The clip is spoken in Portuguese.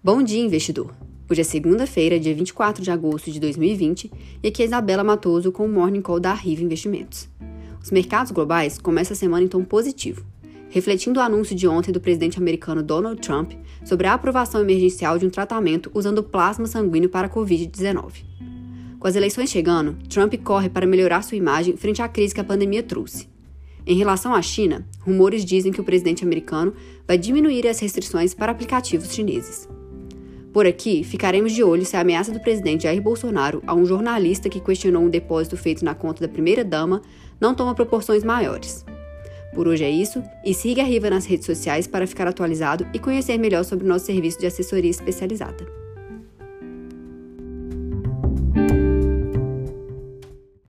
Bom dia, investidor! Hoje é segunda-feira, dia 24 de agosto de 2020, e aqui é Isabela Matoso com o Morning Call da Riva Investimentos. Os mercados globais começam a semana em tom positivo, refletindo o anúncio de ontem do presidente americano Donald Trump sobre a aprovação emergencial de um tratamento usando plasma sanguíneo para a Covid-19. Com as eleições chegando, Trump corre para melhorar sua imagem frente à crise que a pandemia trouxe. Em relação à China, rumores dizem que o presidente americano vai diminuir as restrições para aplicativos chineses. Por aqui, ficaremos de olho se a ameaça do presidente Jair Bolsonaro a um jornalista que questionou um depósito feito na conta da primeira-dama não toma proporções maiores. Por hoje é isso, e siga a Riva nas redes sociais para ficar atualizado e conhecer melhor sobre o nosso serviço de assessoria especializada.